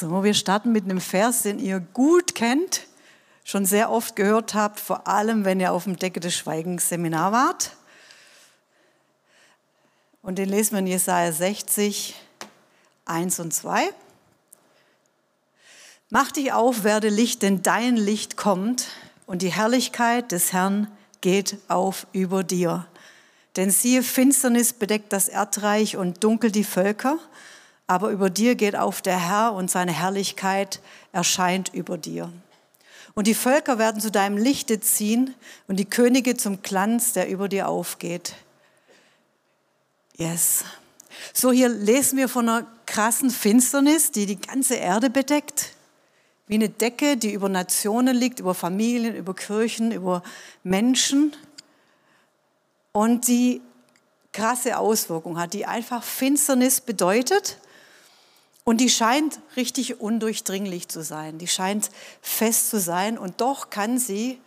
So, wir starten mit einem Vers, den ihr gut kennt, schon sehr oft gehört habt, vor allem wenn ihr auf dem Decke des Schweigens Seminar wart. Und den lesen wir in Jesaja 60, 1 und 2. Mach dich auf, werde Licht, denn dein Licht kommt und die Herrlichkeit des Herrn geht auf über dir. Denn siehe, Finsternis bedeckt das Erdreich und dunkel die Völker, aber über dir geht auf der Herr und seine Herrlichkeit erscheint über dir. Und die Völker werden zu deinem Lichte ziehen und die Könige zum Glanz, der über dir aufgeht. Yes. So, hier lesen wir von einer krassen Finsternis, die die ganze Erde bedeckt. Wie eine Decke, die über Nationen liegt, über Familien, über Kirchen, über Menschen. Und die krasse Auswirkungen hat, die einfach Finsternis bedeutet. Und die scheint richtig undurchdringlich zu sein. Die scheint fest zu sein. Und doch kann sie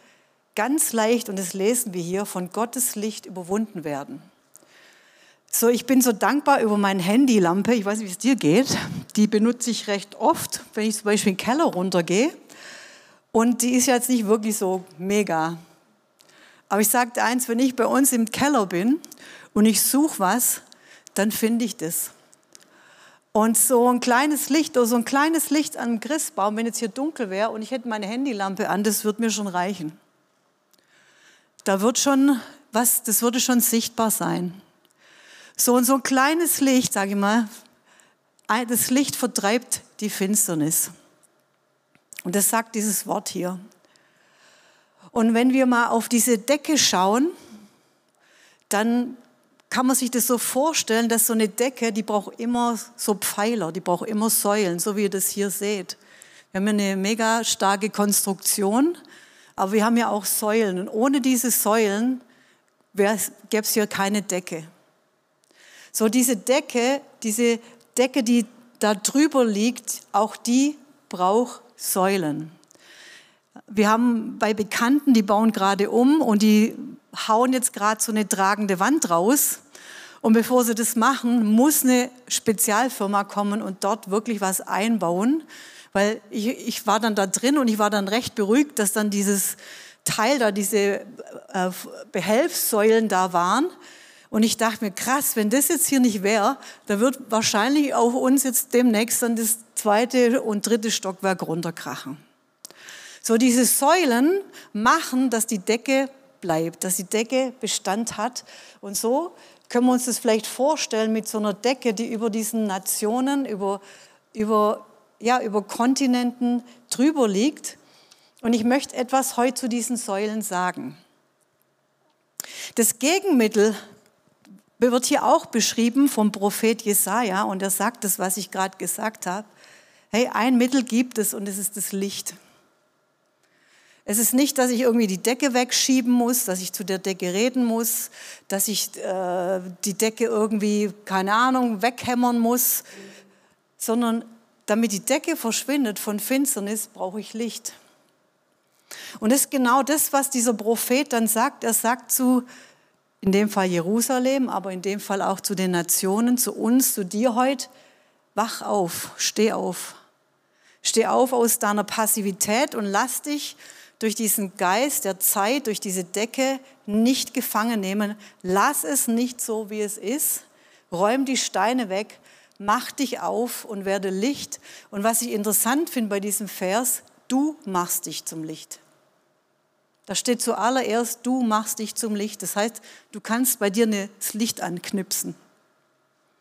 ganz leicht, und das lesen wir hier, von Gottes Licht überwunden werden. So, ich bin so dankbar über meine Handylampe. Ich weiß nicht, wie es dir geht. Die benutze ich recht oft, wenn ich zum Beispiel in den Keller runtergehe. Und die ist jetzt nicht wirklich so mega. Aber ich sagte eins, wenn ich bei uns im Keller bin und ich suche was, dann finde ich das. Und so ein kleines Licht oder so ein kleines Licht an einem Christbaum, wenn jetzt hier dunkel wäre und ich hätte meine Handylampe an, das würde mir schon reichen. Da wird schon was, das würde schon sichtbar sein. So und so ein kleines Licht, sage ich mal, das Licht vertreibt die Finsternis. Und das sagt dieses Wort hier. Und wenn wir mal auf diese Decke schauen, dann kann man sich das so vorstellen, dass so eine Decke, die braucht immer so Pfeiler, die braucht immer Säulen, so wie ihr das hier seht. Wir haben ja eine mega starke Konstruktion, aber wir haben ja auch Säulen. Und ohne diese Säulen gäbe es hier keine Decke. So diese Decke, diese Decke, die da drüber liegt, auch die braucht Säulen. Wir haben bei Bekannten, die bauen gerade um und die hauen jetzt gerade so eine tragende Wand raus. Und bevor sie das machen, muss eine Spezialfirma kommen und dort wirklich was einbauen. Weil ich, ich war dann da drin und ich war dann recht beruhigt, dass dann dieses Teil da, diese äh, Behelfssäulen da waren. Und ich dachte mir, krass, wenn das jetzt hier nicht wäre, da wird wahrscheinlich auf uns jetzt demnächst dann das zweite und dritte Stockwerk runterkrachen. So diese Säulen machen, dass die Decke bleibt, dass die Decke Bestand hat. Und so können wir uns das vielleicht vorstellen mit so einer Decke, die über diesen Nationen, über, über, ja, über Kontinenten drüber liegt. Und ich möchte etwas heute zu diesen Säulen sagen. Das Gegenmittel wird hier auch beschrieben vom Prophet Jesaja und er sagt das, was ich gerade gesagt habe. Hey, ein Mittel gibt es und es ist das Licht. Es ist nicht, dass ich irgendwie die Decke wegschieben muss, dass ich zu der Decke reden muss, dass ich äh, die Decke irgendwie, keine Ahnung, weghämmern muss, sondern damit die Decke verschwindet von Finsternis, brauche ich Licht. Und das ist genau das, was dieser Prophet dann sagt. Er sagt zu in dem Fall Jerusalem, aber in dem Fall auch zu den Nationen, zu uns, zu dir heute, wach auf, steh auf. Steh auf aus deiner Passivität und lass dich durch diesen Geist der Zeit, durch diese Decke nicht gefangen nehmen. Lass es nicht so, wie es ist. Räum die Steine weg, mach dich auf und werde Licht. Und was ich interessant finde bei diesem Vers, du machst dich zum Licht. Da steht zuallererst, du machst dich zum Licht. Das heißt, du kannst bei dir das Licht anknipsen.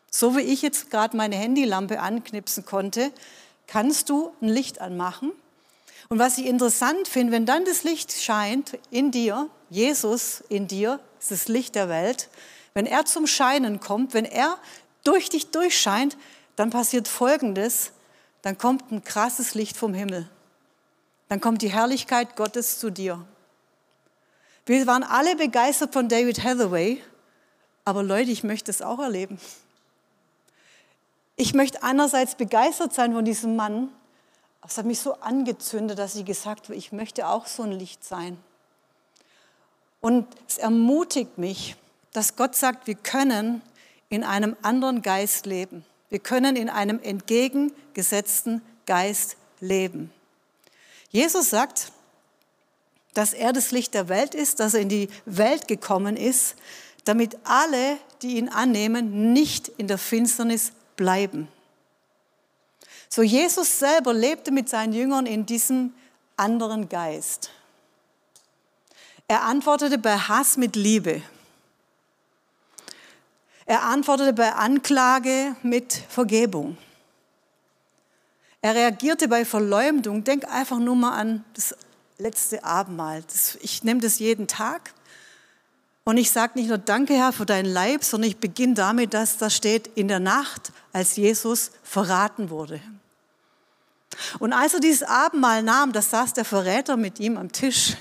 So wie ich jetzt gerade meine Handylampe anknipsen konnte, kannst du ein Licht anmachen. Und was ich interessant finde, wenn dann das Licht scheint in dir, Jesus in dir, ist das Licht der Welt, wenn er zum Scheinen kommt, wenn er durch dich durchscheint, dann passiert Folgendes, dann kommt ein krasses Licht vom Himmel. Dann kommt die Herrlichkeit Gottes zu dir. Wir waren alle begeistert von David Hathaway, aber Leute, ich möchte es auch erleben. Ich möchte einerseits begeistert sein von diesem Mann, es hat mich so angezündet, dass ich gesagt habe, ich möchte auch so ein Licht sein. Und es ermutigt mich, dass Gott sagt, wir können in einem anderen Geist leben. Wir können in einem entgegengesetzten Geist leben. Jesus sagt, dass er das Licht der Welt ist, dass er in die Welt gekommen ist, damit alle, die ihn annehmen, nicht in der Finsternis bleiben. So Jesus selber lebte mit seinen Jüngern in diesem anderen Geist. Er antwortete bei Hass mit Liebe. Er antwortete bei Anklage mit Vergebung. Er reagierte bei Verleumdung. Denk einfach nur mal an das letzte Abendmahl. Ich nehme das jeden Tag. Und ich sage nicht nur Danke, Herr, für deinen Leib, sondern ich beginne damit, dass da steht, in der Nacht, als Jesus verraten wurde. Und als er dieses Abendmahl nahm, da saß der Verräter mit ihm am Tisch.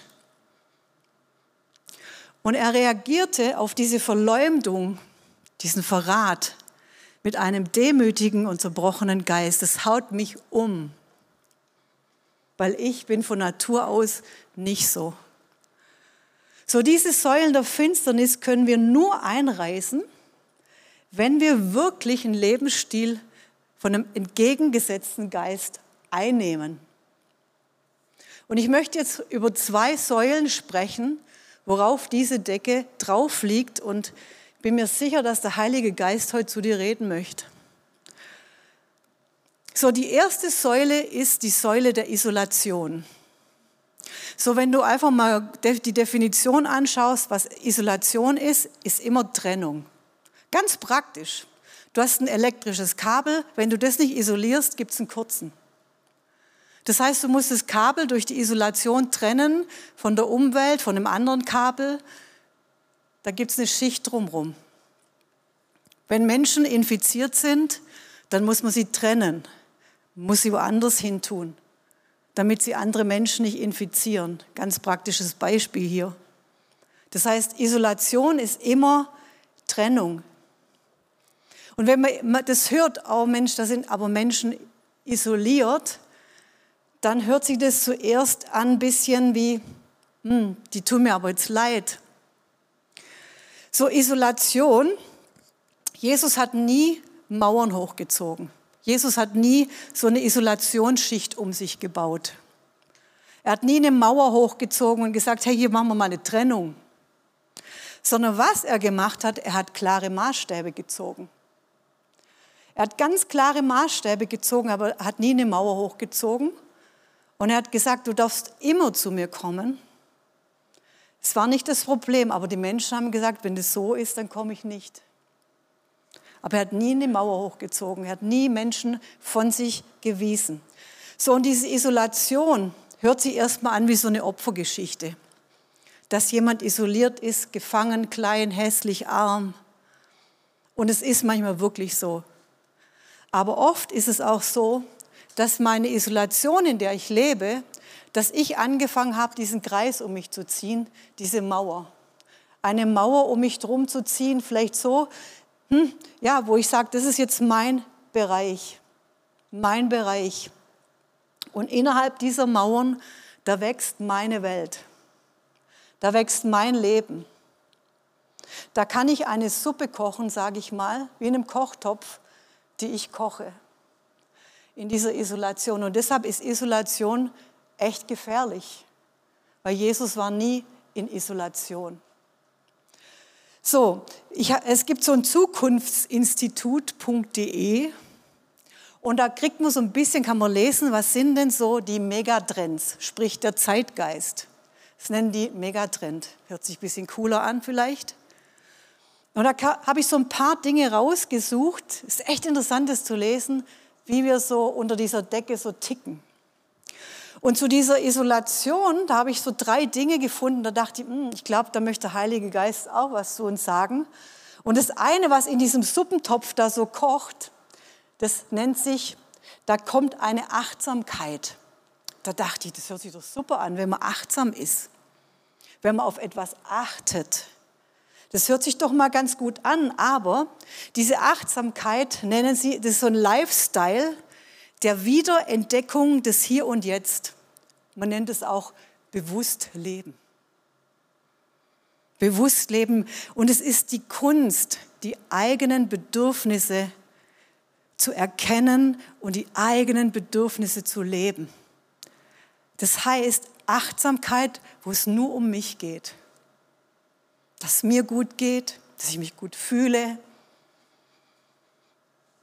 Und er reagierte auf diese Verleumdung, diesen Verrat mit einem demütigen und zerbrochenen Geist. Das haut mich um, weil ich bin von Natur aus nicht so. So diese Säulen der Finsternis können wir nur einreißen, wenn wir wirklich einen Lebensstil von einem entgegengesetzten Geist einnehmen. Und ich möchte jetzt über zwei Säulen sprechen, worauf diese Decke drauf liegt und bin mir sicher, dass der Heilige Geist heute zu dir reden möchte. So, die erste Säule ist die Säule der Isolation. So, wenn du einfach mal die Definition anschaust, was Isolation ist, ist immer Trennung. Ganz praktisch. Du hast ein elektrisches Kabel, wenn du das nicht isolierst, gibt es einen kurzen. Das heißt, du musst das Kabel durch die Isolation trennen von der Umwelt, von einem anderen Kabel. Da gibt es eine Schicht drumherum. Wenn Menschen infiziert sind, dann muss man sie trennen, muss sie woanders hin tun, damit sie andere Menschen nicht infizieren. Ganz praktisches Beispiel hier. Das heißt, Isolation ist immer Trennung. Und wenn man das hört, oh Mensch, da sind aber Menschen isoliert, dann hört sich das zuerst an ein bisschen wie, hm, die tun mir aber jetzt leid. So Isolation, Jesus hat nie Mauern hochgezogen. Jesus hat nie so eine Isolationsschicht um sich gebaut. Er hat nie eine Mauer hochgezogen und gesagt, hey, hier machen wir mal eine Trennung. Sondern was er gemacht hat, er hat klare Maßstäbe gezogen. Er hat ganz klare Maßstäbe gezogen, aber hat nie eine Mauer hochgezogen, und er hat gesagt, du darfst immer zu mir kommen. Es war nicht das Problem, aber die Menschen haben gesagt, wenn das so ist, dann komme ich nicht. Aber er hat nie eine Mauer hochgezogen, er hat nie Menschen von sich gewiesen. So, und diese Isolation hört sich erstmal an wie so eine Opfergeschichte. Dass jemand isoliert ist, gefangen, klein, hässlich, arm. Und es ist manchmal wirklich so. Aber oft ist es auch so, dass meine Isolation, in der ich lebe, dass ich angefangen habe, diesen Kreis um mich zu ziehen, diese Mauer. Eine Mauer um mich drum zu ziehen, vielleicht so, hm, ja, wo ich sage, das ist jetzt mein Bereich, mein Bereich. Und innerhalb dieser Mauern, da wächst meine Welt, da wächst mein Leben. Da kann ich eine Suppe kochen, sage ich mal, wie in einem Kochtopf, die ich koche in dieser Isolation. Und deshalb ist Isolation echt gefährlich, weil Jesus war nie in Isolation. So, ich, es gibt so ein Zukunftsinstitut.de und da kriegt man so ein bisschen, kann man lesen, was sind denn so die Megatrends, sprich der Zeitgeist. Das nennen die Megatrend. Hört sich ein bisschen cooler an vielleicht. Und da habe ich so ein paar Dinge rausgesucht. Es ist echt interessant, das zu lesen wie wir so unter dieser Decke so ticken. Und zu dieser Isolation, da habe ich so drei Dinge gefunden, da dachte ich, hm, ich glaube, da möchte der Heilige Geist auch was zu uns sagen. Und das eine, was in diesem Suppentopf da so kocht, das nennt sich, da kommt eine Achtsamkeit. Da dachte ich, das hört sich doch super an, wenn man achtsam ist, wenn man auf etwas achtet. Das hört sich doch mal ganz gut an, aber diese Achtsamkeit nennen sie, das ist so ein Lifestyle der Wiederentdeckung des Hier und Jetzt. Man nennt es auch bewusst leben. Bewusst leben. Und es ist die Kunst, die eigenen Bedürfnisse zu erkennen und die eigenen Bedürfnisse zu leben. Das heißt Achtsamkeit, wo es nur um mich geht. Dass es mir gut geht, dass ich mich gut fühle.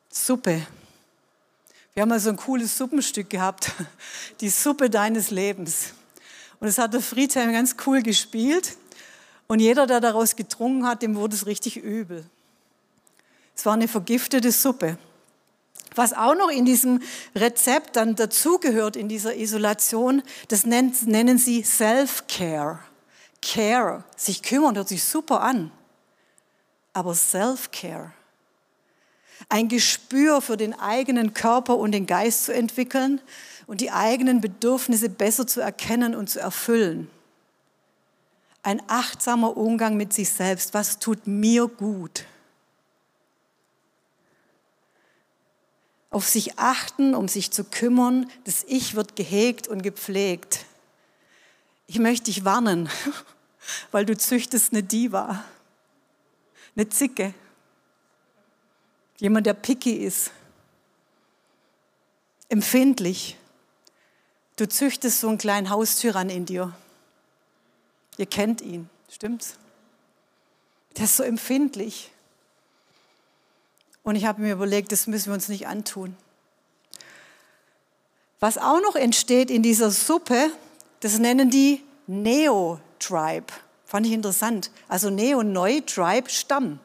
Suppe. Wir haben mal so ein cooles Suppenstück gehabt. Die Suppe deines Lebens. Und das hat der Friedhelm ganz cool gespielt. Und jeder, der daraus getrunken hat, dem wurde es richtig übel. Es war eine vergiftete Suppe. Was auch noch in diesem Rezept dann dazugehört, in dieser Isolation, das nennen sie Self-Care. Care, sich kümmern, hört sich super an. Aber Self-Care, ein Gespür für den eigenen Körper und den Geist zu entwickeln und die eigenen Bedürfnisse besser zu erkennen und zu erfüllen. Ein achtsamer Umgang mit sich selbst. Was tut mir gut? auf sich achten, um sich zu kümmern. Das Ich wird gehegt und gepflegt. Ich möchte dich warnen, weil du züchtest eine Diva, eine Zicke, jemand, der picky ist, empfindlich. Du züchtest so einen kleinen Haustyrann in dir. Ihr kennt ihn, stimmt's? Der ist so empfindlich. Und ich habe mir überlegt, das müssen wir uns nicht antun. Was auch noch entsteht in dieser Suppe, das nennen die Neo-Tribe. Fand ich interessant. Also Neo, Neu, Tribe, Stamm.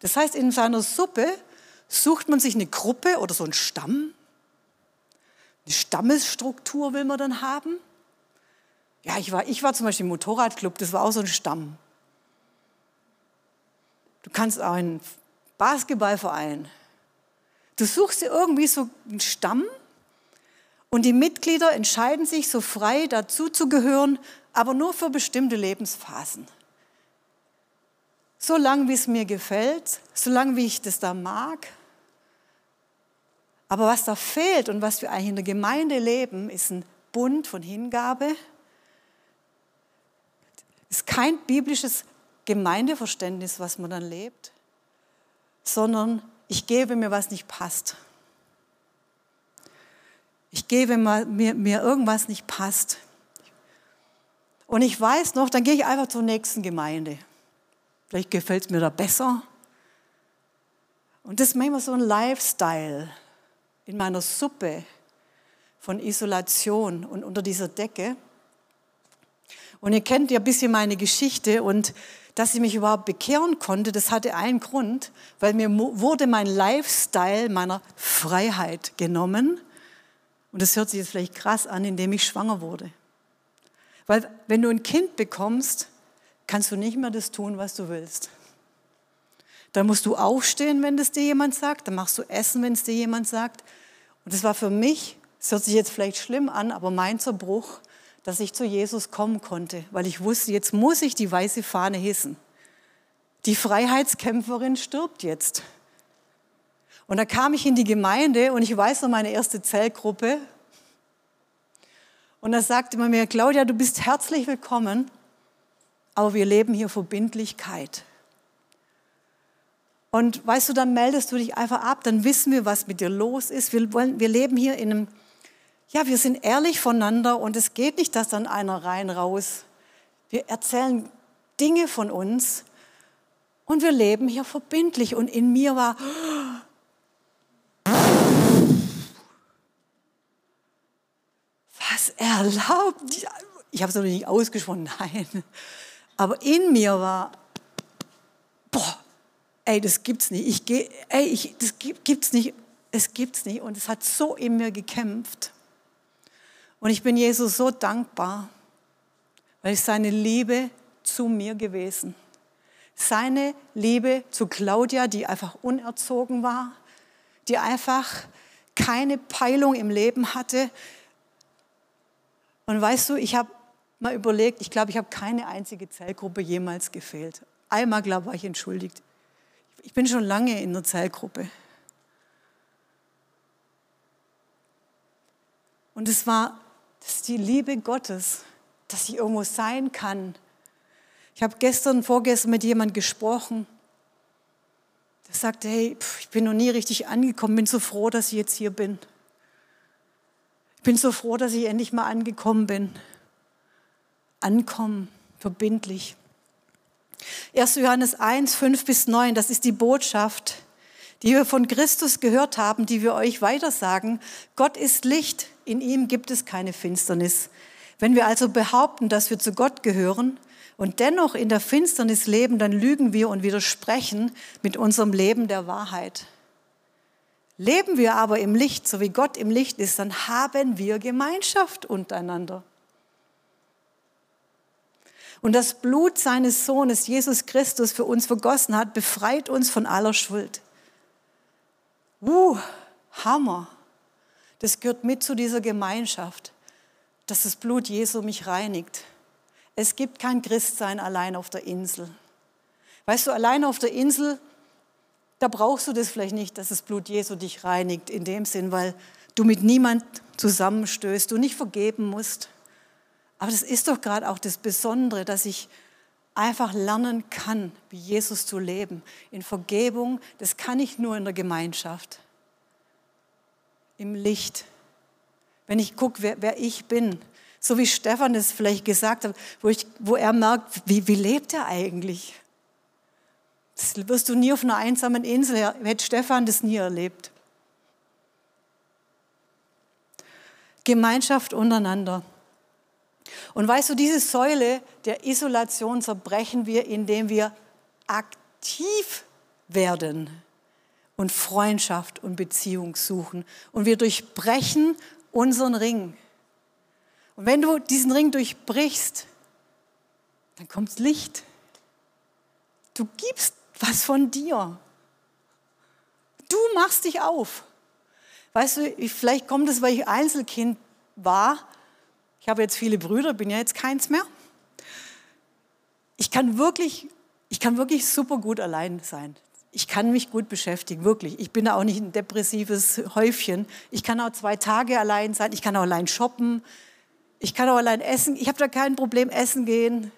Das heißt, in seiner Suppe sucht man sich eine Gruppe oder so einen Stamm. Eine Stammesstruktur will man dann haben. Ja, ich war, ich war zum Beispiel im Motorradclub, das war auch so ein Stamm. Du kannst auch in Basketballverein. Du suchst dir irgendwie so einen Stamm und die Mitglieder entscheiden sich so frei dazu zu gehören, aber nur für bestimmte Lebensphasen. So lange, wie es mir gefällt, so lange, wie ich das da mag. Aber was da fehlt und was wir eigentlich in der Gemeinde leben, ist ein Bund von Hingabe. Ist kein biblisches Gemeindeverständnis, was man dann lebt sondern ich gebe mir, was nicht passt. Ich gebe mir, mir irgendwas nicht passt. Und ich weiß noch, dann gehe ich einfach zur nächsten Gemeinde. Vielleicht gefällt es mir da besser. Und das ist manchmal so ein Lifestyle in meiner Suppe von Isolation und unter dieser Decke. Und ihr kennt ja ein bisschen meine Geschichte und dass ich mich überhaupt bekehren konnte, das hatte einen Grund, weil mir wurde mein Lifestyle meiner Freiheit genommen. Und das hört sich jetzt vielleicht krass an, indem ich schwanger wurde. Weil wenn du ein Kind bekommst, kannst du nicht mehr das tun, was du willst. Dann musst du aufstehen, wenn das dir jemand sagt. Dann machst du Essen, wenn es dir jemand sagt. Und das war für mich, es hört sich jetzt vielleicht schlimm an, aber mein Zerbruch, dass ich zu Jesus kommen konnte, weil ich wusste, jetzt muss ich die weiße Fahne hissen. Die Freiheitskämpferin stirbt jetzt. Und da kam ich in die Gemeinde und ich weiß noch meine erste Zellgruppe. Und da sagte man mir, Claudia, du bist herzlich willkommen, aber wir leben hier Verbindlichkeit. Und weißt du, dann meldest du dich einfach ab, dann wissen wir, was mit dir los ist. Wir, wollen, wir leben hier in einem ja, wir sind ehrlich voneinander und es geht nicht, dass dann einer rein raus. Wir erzählen Dinge von uns und wir leben hier verbindlich. Und in mir war, erlaubt? Ich habe es noch nicht ausgesprochen, nein. Aber in mir war, boah, ey, das gibt's nicht. Ich gehe, ey, ich, das gibt's nicht. Es gibt's nicht. Und es hat so in mir gekämpft. Und ich bin Jesus so dankbar, weil es seine Liebe zu mir gewesen. Seine Liebe zu Claudia, die einfach unerzogen war, die einfach keine Peilung im Leben hatte. Und weißt du, ich habe mal überlegt, ich glaube, ich habe keine einzige Zellgruppe jemals gefehlt. Einmal, glaube ich, war ich entschuldigt. Ich bin schon lange in der Zellgruppe. Und es war das die Liebe Gottes, dass ich irgendwo sein kann. Ich habe gestern, vorgestern mit jemandem gesprochen. der sagte, hey, ich bin noch nie richtig angekommen, bin so froh, dass ich jetzt hier bin. Ich bin so froh, dass ich endlich mal angekommen bin. Ankommen, verbindlich. 1. Johannes 1, 5 bis 9, das ist die Botschaft, die wir von Christus gehört haben, die wir euch weitersagen. Gott ist Licht, in ihm gibt es keine Finsternis. Wenn wir also behaupten, dass wir zu Gott gehören und dennoch in der Finsternis leben, dann lügen wir und widersprechen mit unserem Leben der Wahrheit. Leben wir aber im Licht, so wie Gott im Licht ist, dann haben wir Gemeinschaft untereinander. Und das Blut seines Sohnes, Jesus Christus, für uns vergossen hat, befreit uns von aller Schuld. Uh, Hammer. Das gehört mit zu dieser Gemeinschaft, dass das Blut Jesu mich reinigt. Es gibt kein Christsein allein auf der Insel. Weißt du, allein auf der Insel, da brauchst du das vielleicht nicht, dass das Blut Jesu dich reinigt, in dem Sinn, weil du mit niemand zusammenstößt, du nicht vergeben musst. Aber das ist doch gerade auch das Besondere, dass ich einfach lernen kann, wie Jesus zu leben. In Vergebung, das kann ich nur in der Gemeinschaft, im Licht. Wenn ich gucke, wer, wer, ich bin, so wie Stefan es vielleicht gesagt hat, wo, ich, wo er merkt, wie, wie lebt er eigentlich? Das wirst du nie auf einer einsamen Insel, hätte Stefan das nie erlebt. Gemeinschaft untereinander. Und weißt du, diese Säule der Isolation zerbrechen wir, indem wir aktiv werden und Freundschaft und Beziehung suchen. Und wir durchbrechen unseren Ring. Und wenn du diesen Ring durchbrichst, dann kommt Licht. Du gibst was von dir. Du machst dich auf. Weißt du, vielleicht kommt es, weil ich Einzelkind war ich habe jetzt viele Brüder, bin ja jetzt keins mehr. Ich kann wirklich, ich kann wirklich super gut allein sein. Ich kann mich gut beschäftigen, wirklich. Ich bin auch nicht ein depressives Häufchen. Ich kann auch zwei Tage allein sein. Ich kann auch allein shoppen. Ich kann auch allein essen. Ich habe da kein Problem, essen gehen.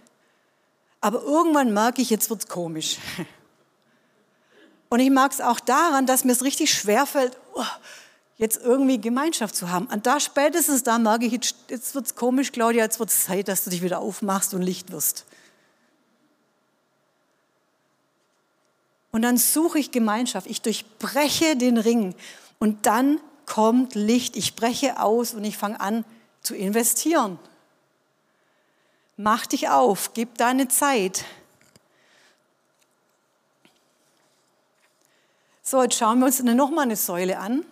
Aber irgendwann merke ich, jetzt wird es komisch. Und ich mag es auch daran, dass mir es richtig schwerfällt, oh, jetzt irgendwie Gemeinschaft zu haben. Und da spätestens da merke ich, jetzt, jetzt wird es komisch, Claudia, jetzt wird es Zeit, dass du dich wieder aufmachst und Licht wirst. Und dann suche ich Gemeinschaft. Ich durchbreche den Ring. Und dann kommt Licht. Ich breche aus und ich fange an zu investieren. Mach dich auf, gib deine Zeit. So, jetzt schauen wir uns noch mal eine Säule an.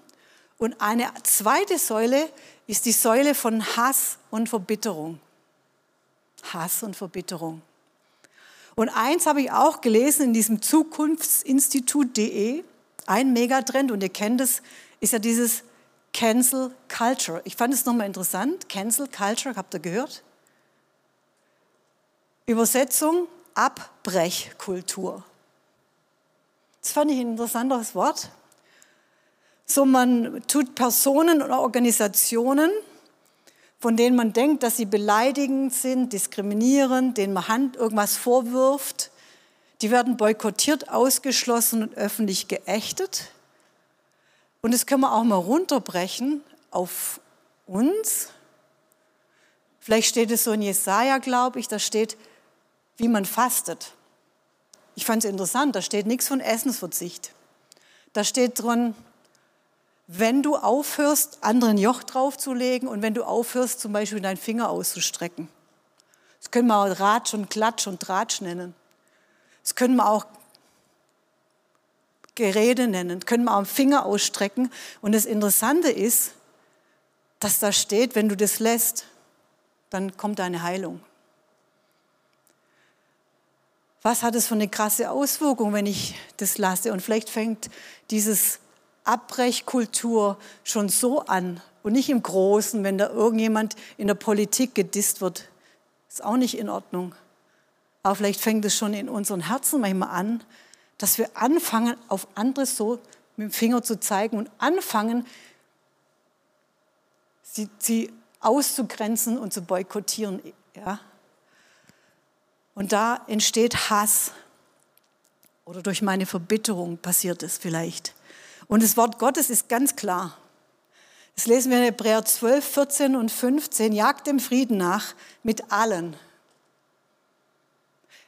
Und eine zweite Säule ist die Säule von Hass und Verbitterung. Hass und Verbitterung. Und eins habe ich auch gelesen in diesem Zukunftsinstitut.de, ein Megatrend, und ihr kennt es, ist ja dieses Cancel Culture. Ich fand es nochmal interessant. Cancel Culture, habt ihr gehört? Übersetzung, Abbrechkultur. Das fand ich ein interessantes Wort. So man tut Personen oder Organisationen, von denen man denkt, dass sie beleidigend sind, diskriminierend, denen man Hand irgendwas vorwirft, die werden boykottiert, ausgeschlossen und öffentlich geächtet. Und das können wir auch mal runterbrechen auf uns. Vielleicht steht es so in Jesaja, glaube ich, da steht, wie man fastet. Ich fand es interessant, da steht nichts von Essensverzicht. Da steht drin, wenn du aufhörst, anderen Joch draufzulegen und wenn du aufhörst, zum Beispiel deinen Finger auszustrecken. Das können wir auch Ratsch und Klatsch und Tratsch nennen. Das können wir auch Gerede nennen, können wir auch einen Finger ausstrecken. Und das Interessante ist, dass da steht, wenn du das lässt, dann kommt deine Heilung. Was hat es für eine krasse Auswirkung, wenn ich das lasse? Und vielleicht fängt dieses Abbrechkultur schon so an und nicht im Großen, wenn da irgendjemand in der Politik gedisst wird. Ist auch nicht in Ordnung. Aber vielleicht fängt es schon in unseren Herzen manchmal an, dass wir anfangen, auf andere so mit dem Finger zu zeigen und anfangen, sie, sie auszugrenzen und zu boykottieren. Ja? Und da entsteht Hass. oder durch meine Verbitterung passiert es vielleicht. Und das Wort Gottes ist ganz klar. Das lesen wir in Hebräer 12, 14 und 15. Jagt dem Frieden nach mit allen.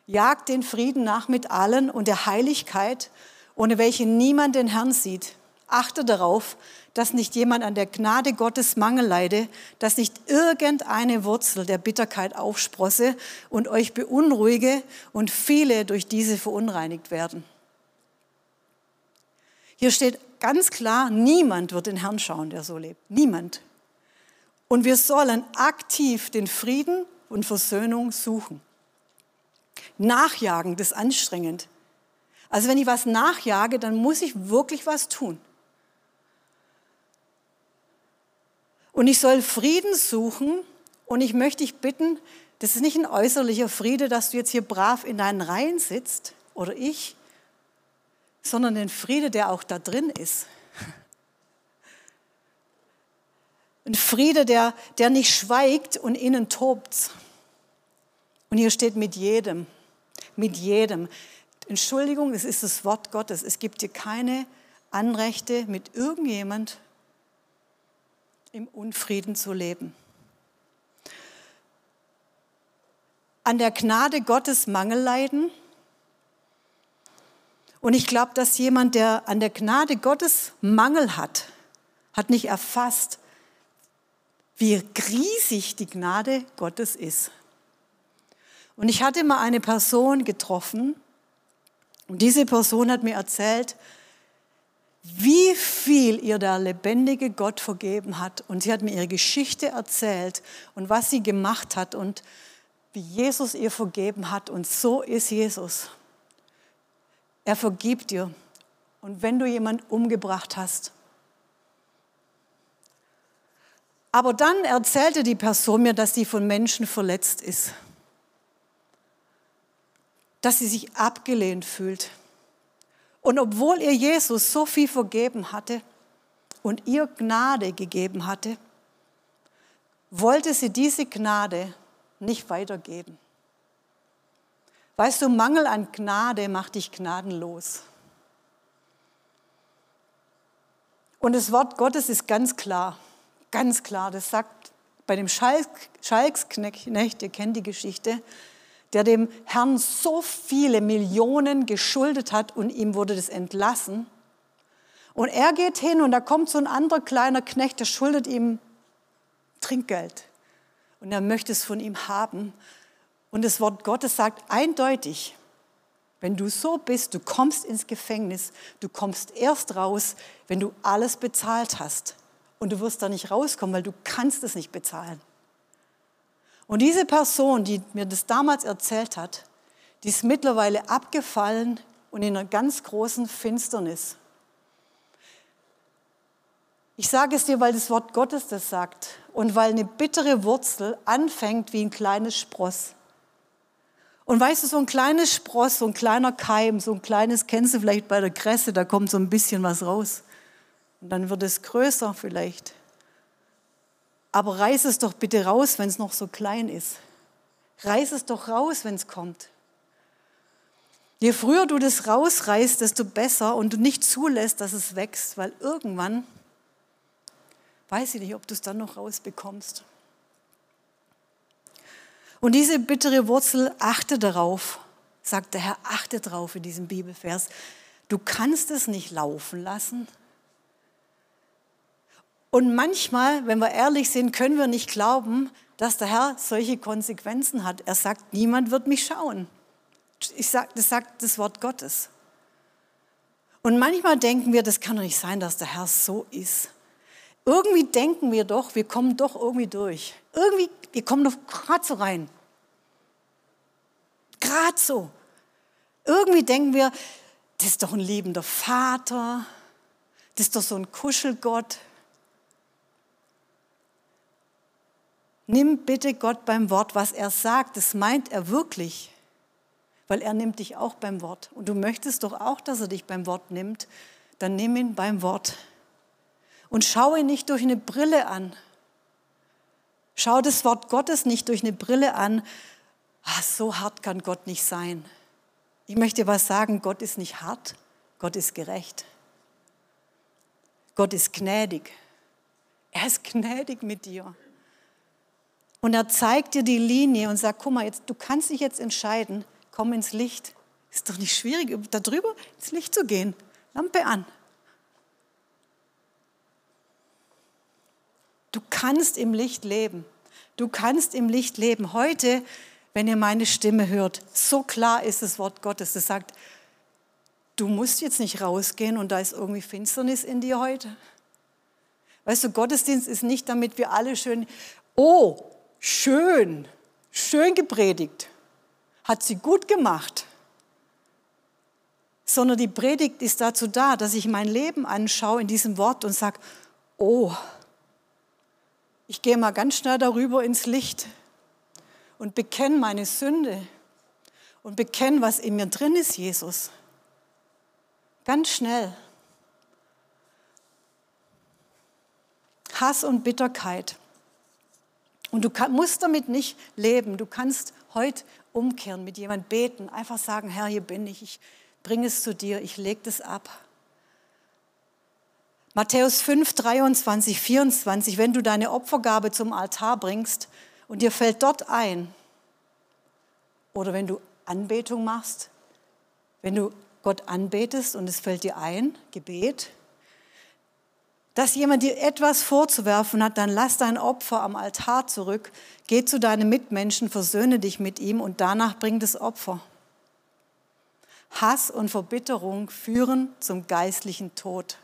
Jagt den Frieden nach mit allen und der Heiligkeit, ohne welche niemand den Herrn sieht. Achte darauf, dass nicht jemand an der Gnade Gottes Mangel leide, dass nicht irgendeine Wurzel der Bitterkeit aufsprosse und euch beunruhige und viele durch diese verunreinigt werden. Hier steht ganz klar, niemand wird den Herrn schauen, der so lebt. Niemand. Und wir sollen aktiv den Frieden und Versöhnung suchen. Nachjagen, das ist anstrengend. Also wenn ich was nachjage, dann muss ich wirklich was tun. Und ich soll Frieden suchen und ich möchte dich bitten, das ist nicht ein äußerlicher Friede, dass du jetzt hier brav in deinen Reihen sitzt oder ich, sondern den Friede, der auch da drin ist. Ein Friede, der, der nicht schweigt und innen tobt. Und hier steht mit jedem, mit jedem. Entschuldigung, es ist das Wort Gottes. Es gibt dir keine Anrechte, mit irgendjemand im Unfrieden zu leben. An der Gnade Gottes Mangel leiden. Und ich glaube, dass jemand, der an der Gnade Gottes Mangel hat, hat nicht erfasst, wie riesig die Gnade Gottes ist. Und ich hatte mal eine Person getroffen und diese Person hat mir erzählt, wie viel ihr der lebendige Gott vergeben hat. Und sie hat mir ihre Geschichte erzählt und was sie gemacht hat und wie Jesus ihr vergeben hat. Und so ist Jesus. Er vergibt dir. Und wenn du jemanden umgebracht hast. Aber dann erzählte die Person mir, dass sie von Menschen verletzt ist. Dass sie sich abgelehnt fühlt und obwohl ihr Jesus so viel vergeben hatte und ihr Gnade gegeben hatte, wollte sie diese Gnade nicht weitergeben. Weißt du, Mangel an Gnade macht dich gnadenlos. Und das Wort Gottes ist ganz klar, ganz klar. Das sagt bei dem Schalksknecht, ihr kennt die Geschichte, der dem Herrn so viele Millionen geschuldet hat und ihm wurde das entlassen. Und er geht hin und da kommt so ein anderer kleiner Knecht, der schuldet ihm Trinkgeld. Und er möchte es von ihm haben. Und das Wort Gottes sagt eindeutig, wenn du so bist, du kommst ins Gefängnis, du kommst erst raus, wenn du alles bezahlt hast. Und du wirst da nicht rauskommen, weil du kannst es nicht bezahlen. Und diese Person, die mir das damals erzählt hat, die ist mittlerweile abgefallen und in einer ganz großen Finsternis. Ich sage es dir, weil das Wort Gottes das sagt und weil eine bittere Wurzel anfängt wie ein kleines Spross. Und weißt du, so ein kleines Spross, so ein kleiner Keim, so ein kleines, kennst du vielleicht bei der Kresse, da kommt so ein bisschen was raus. Und dann wird es größer vielleicht. Aber reiß es doch bitte raus, wenn es noch so klein ist. Reiß es doch raus, wenn es kommt. Je früher du das rausreißt, desto besser und du nicht zulässt, dass es wächst, weil irgendwann weiß ich nicht, ob du es dann noch rausbekommst. Und diese bittere Wurzel, achte darauf, sagt der Herr, achte darauf in diesem Bibelvers. Du kannst es nicht laufen lassen. Und manchmal, wenn wir ehrlich sind, können wir nicht glauben, dass der Herr solche Konsequenzen hat. Er sagt, niemand wird mich schauen. Ich sag, das sagt das Wort Gottes. Und manchmal denken wir, das kann doch nicht sein, dass der Herr so ist. Irgendwie denken wir doch, wir kommen doch irgendwie durch. Irgendwie, wir kommen doch gerade so rein. Gerade so. Irgendwie denken wir, das ist doch ein liebender Vater, das ist doch so ein Kuschelgott, Nimm bitte Gott beim Wort, was er sagt. Das meint er wirklich. Weil er nimmt dich auch beim Wort. Und du möchtest doch auch, dass er dich beim Wort nimmt. Dann nimm ihn beim Wort. Und schau ihn nicht durch eine Brille an. Schau das Wort Gottes nicht durch eine Brille an. Ach, so hart kann Gott nicht sein. Ich möchte was sagen, Gott ist nicht hart, Gott ist gerecht. Gott ist gnädig. Er ist gnädig mit dir. Und er zeigt dir die Linie und sagt, guck mal, jetzt, du kannst dich jetzt entscheiden, komm ins Licht. Ist doch nicht schwierig, da drüber ins Licht zu gehen. Lampe an. Du kannst im Licht leben. Du kannst im Licht leben. Heute, wenn ihr meine Stimme hört, so klar ist das Wort Gottes. Das sagt, du musst jetzt nicht rausgehen und da ist irgendwie Finsternis in dir heute. Weißt du, Gottesdienst ist nicht, damit wir alle schön, oh, schön, schön gepredigt, hat sie gut gemacht, sondern die Predigt ist dazu da, dass ich mein Leben anschaue in diesem Wort und sage, oh, ich gehe mal ganz schnell darüber ins Licht und bekenne meine Sünde und bekenne, was in mir drin ist, Jesus. Ganz schnell. Hass und Bitterkeit. Und du kann, musst damit nicht leben. Du kannst heute umkehren, mit jemand beten, einfach sagen, Herr, hier bin ich, ich bringe es zu dir, ich lege das ab. Matthäus 5, 23, 24, wenn du deine Opfergabe zum Altar bringst und dir fällt dort ein, oder wenn du Anbetung machst, wenn du Gott anbetest und es fällt dir ein, Gebet, dass jemand dir etwas vorzuwerfen hat, dann lass dein Opfer am Altar zurück, geh zu deinen Mitmenschen, versöhne dich mit ihm und danach bring das Opfer. Hass und Verbitterung führen zum geistlichen Tod.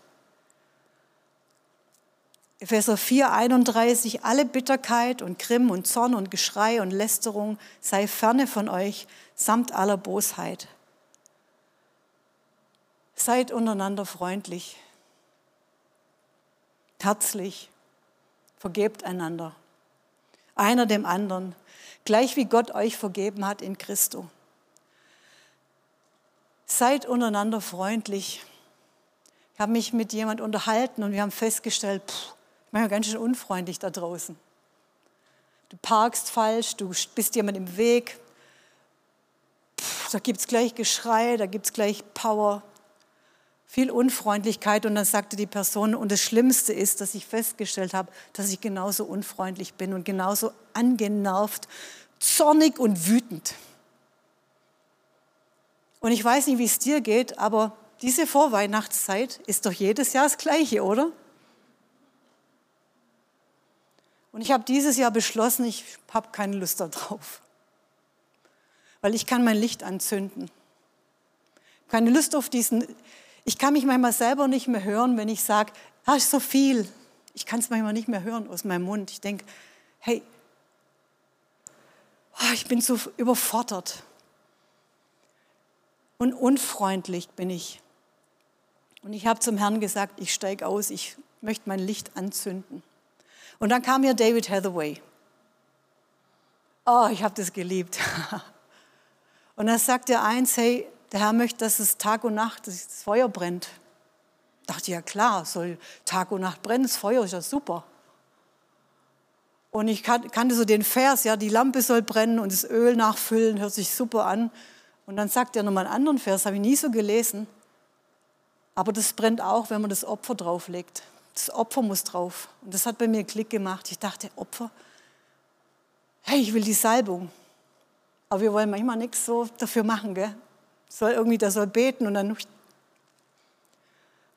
Epheser 4, 31, alle Bitterkeit und Grimm und Zorn und Geschrei und Lästerung sei ferne von euch, samt aller Bosheit. Seid untereinander freundlich, herzlich, vergebt einander, einer dem anderen, gleich wie Gott euch vergeben hat in Christo. Seid untereinander freundlich. Ich habe mich mit jemand unterhalten und wir haben festgestellt, pff, manchmal ganz schön unfreundlich da draußen. Du parkst falsch, du bist jemand im Weg. Pff, da gibt es gleich Geschrei, da gibt es gleich Power viel Unfreundlichkeit und dann sagte die Person, und das Schlimmste ist, dass ich festgestellt habe, dass ich genauso unfreundlich bin und genauso angenervt, zornig und wütend. Und ich weiß nicht, wie es dir geht, aber diese Vorweihnachtszeit ist doch jedes Jahr das gleiche, oder? Und ich habe dieses Jahr beschlossen, ich habe keine Lust darauf, weil ich kann mein Licht anzünden. Keine Lust auf diesen ich kann mich manchmal selber nicht mehr hören, wenn ich sage, ah, ist so viel. Ich kann es manchmal nicht mehr hören aus meinem Mund. Ich denke, hey, oh, ich bin so überfordert. Und unfreundlich bin ich. Und ich habe zum Herrn gesagt, ich steige aus, ich möchte mein Licht anzünden. Und dann kam mir David Hathaway. Oh, ich habe das geliebt. Und dann sagt er eins, hey, der Herr möchte, dass es Tag und Nacht das Feuer brennt. Ich dachte, ja klar, soll Tag und Nacht brennen, das Feuer ist ja super. Und ich kannte so den Vers, ja, die Lampe soll brennen und das Öl nachfüllen, hört sich super an. Und dann sagt er nochmal einen anderen Vers, habe ich nie so gelesen. Aber das brennt auch, wenn man das Opfer drauflegt. Das Opfer muss drauf. Und das hat bei mir Klick gemacht. Ich dachte, Opfer? Hey, ich will die Salbung. Aber wir wollen manchmal nichts so dafür machen, gell? Soll irgendwie, der soll beten und dann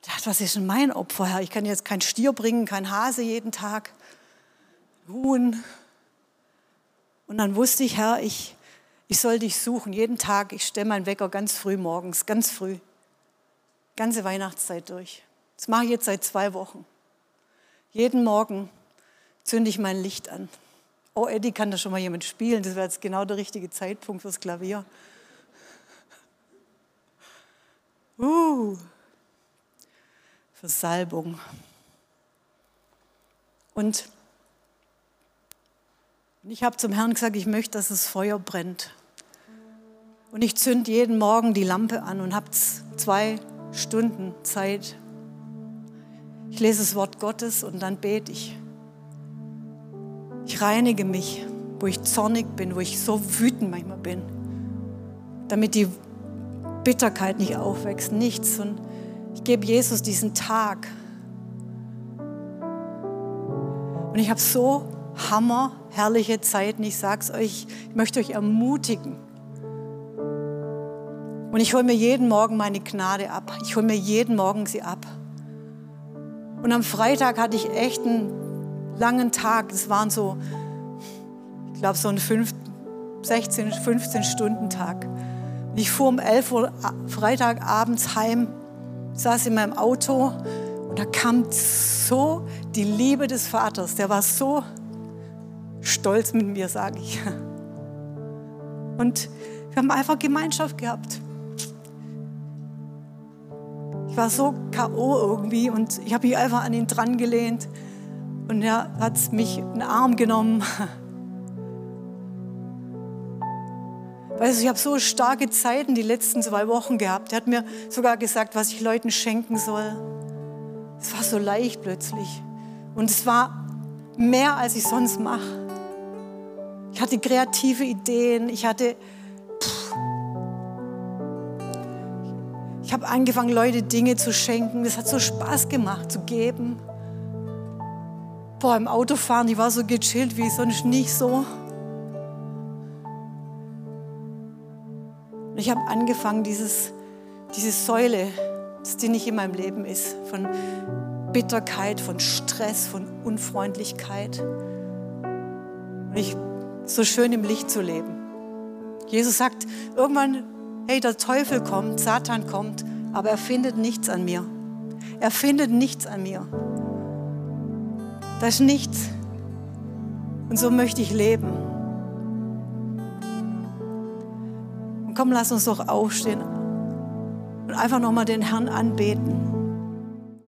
dachte, was ist denn mein Opfer, Herr? Ich kann jetzt kein Stier bringen, kein Hase jeden Tag, Huhn. Und dann wusste ich, Herr, ich, ich soll dich suchen, jeden Tag. Ich stelle meinen Wecker ganz früh morgens, ganz früh. Ganze Weihnachtszeit durch. Das mache ich jetzt seit zwei Wochen. Jeden Morgen zünde ich mein Licht an. Oh, Eddie, kann da schon mal jemand spielen? Das wäre jetzt genau der richtige Zeitpunkt fürs Klavier. Uh, für Salbung. Und ich habe zum Herrn gesagt, ich möchte, dass das Feuer brennt. Und ich zünd jeden Morgen die Lampe an und habe zwei Stunden Zeit. Ich lese das Wort Gottes und dann bete ich. Ich reinige mich, wo ich zornig bin, wo ich so wütend manchmal bin, damit die Bitterkeit nicht aufwächst, nichts. Und ich gebe Jesus diesen Tag. Und ich habe so hammerherrliche Zeiten. Ich sage es euch, ich möchte euch ermutigen. Und ich hole mir jeden Morgen meine Gnade ab. Ich hole mir jeden Morgen sie ab. Und am Freitag hatte ich echt einen langen Tag. Es waren so, ich glaube, so ein 16, 15 Stunden Tag. Ich fuhr um 11 Uhr Freitagabends heim, saß in meinem Auto und da kam so die Liebe des Vaters. Der war so stolz mit mir, sage ich. Und wir haben einfach Gemeinschaft gehabt. Ich war so K.O. irgendwie und ich habe mich einfach an ihn dran gelehnt und er hat mich in den Arm genommen. Weißt du, ich habe so starke Zeiten die letzten zwei Wochen gehabt. Er hat mir sogar gesagt, was ich Leuten schenken soll. Es war so leicht plötzlich. Und es war mehr, als ich sonst mache. Ich hatte kreative Ideen. Ich hatte. Pff, ich habe angefangen, Leute Dinge zu schenken. Das hat so Spaß gemacht, zu geben. Boah, im Autofahren, ich war so gechillt wie sonst nicht so. Und ich habe angefangen, dieses, diese Säule, die nicht in meinem Leben ist, von Bitterkeit, von Stress, von Unfreundlichkeit. Und so schön im Licht zu leben. Jesus sagt irgendwann, hey, der Teufel kommt, Satan kommt, aber er findet nichts an mir. Er findet nichts an mir. Das ist nichts. Und so möchte ich leben. Komm, lass uns doch aufstehen und einfach nochmal den Herrn anbeten.